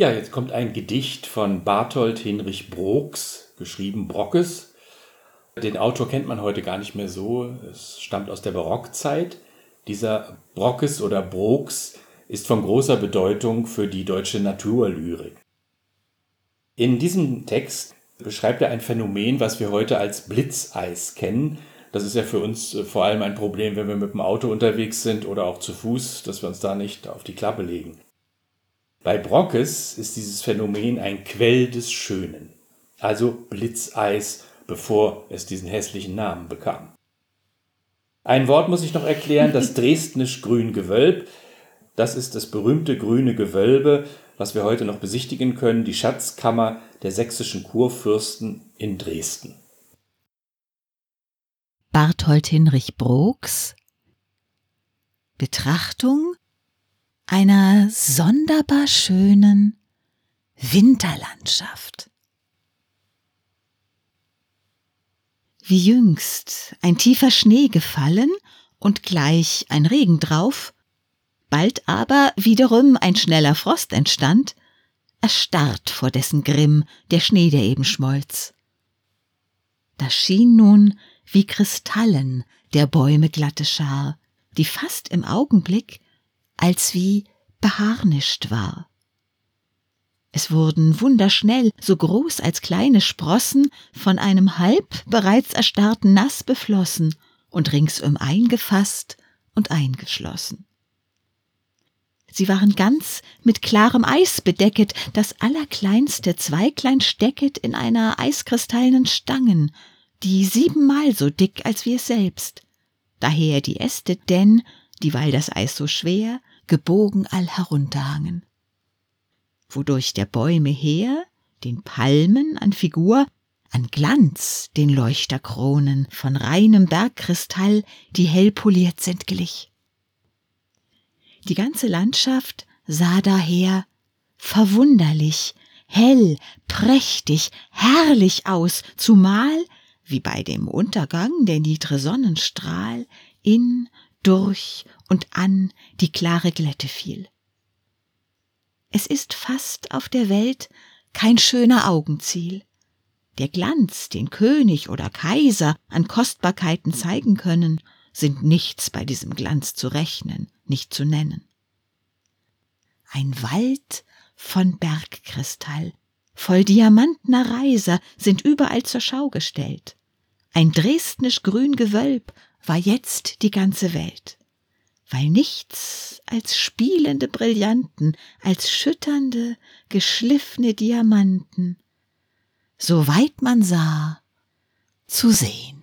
Ja, jetzt kommt ein Gedicht von Barthold Hinrich Brooks, geschrieben Brockes. Den Autor kennt man heute gar nicht mehr so. Es stammt aus der Barockzeit. Dieser Brockes oder Brooks ist von großer Bedeutung für die deutsche Naturlyrik. In diesem Text beschreibt er ein Phänomen, was wir heute als Blitzeis kennen. Das ist ja für uns äh, vor allem ein Problem, wenn wir mit dem Auto unterwegs sind oder auch zu Fuß, dass wir uns da nicht auf die Klappe legen. Bei Brockes ist dieses Phänomen ein Quell des Schönen, also Blitzeis, bevor es diesen hässlichen Namen bekam. Ein Wort muss ich noch erklären, das Dresdnisch-Grün Gewölb. Das ist das berühmte grüne Gewölbe, was wir heute noch besichtigen können, die Schatzkammer der sächsischen Kurfürsten in Dresden. Barthold Hinrich Brooks Betrachtung einer sonderbar schönen Winterlandschaft. Wie jüngst ein tiefer Schnee gefallen und gleich ein Regen drauf, bald aber wiederum ein schneller Frost entstand, erstarrt vor dessen Grimm der Schnee, der eben schmolz. Da schien nun wie Kristallen der Bäume glatte Schar, die fast im Augenblick als wie beharnischt war. Es wurden wunderschnell, so groß als kleine Sprossen, von einem halb bereits erstarrten Nass beflossen und ringsum eingefasst und eingeschlossen. Sie waren ganz mit klarem Eis bedecket, das allerkleinste Zweiglein stecket in einer eiskristallenen Stangen, die siebenmal so dick als es selbst. Daher die Äste denn, dieweil das Eis so schwer, gebogen all herunterhangen. Wodurch der Bäume her, den Palmen an Figur, an Glanz den Leuchterkronen von reinem Bergkristall, die hell poliert sind, glich. Die ganze Landschaft sah daher verwunderlich, hell, prächtig, herrlich aus, zumal, wie bei dem Untergang der niedre Sonnenstrahl, in durch und an die klare Glätte fiel. Es ist fast auf der Welt kein schöner Augenziel. Der Glanz, den König oder Kaiser an Kostbarkeiten zeigen können, sind nichts bei diesem Glanz zu rechnen, nicht zu nennen. Ein Wald von Bergkristall, voll diamantner Reiser, sind überall zur Schau gestellt. Ein dresdnisch grün Gewölb war jetzt die ganze Welt, weil nichts als spielende Brillanten, als schütternde, geschliffene Diamanten, so weit man sah, zu sehen.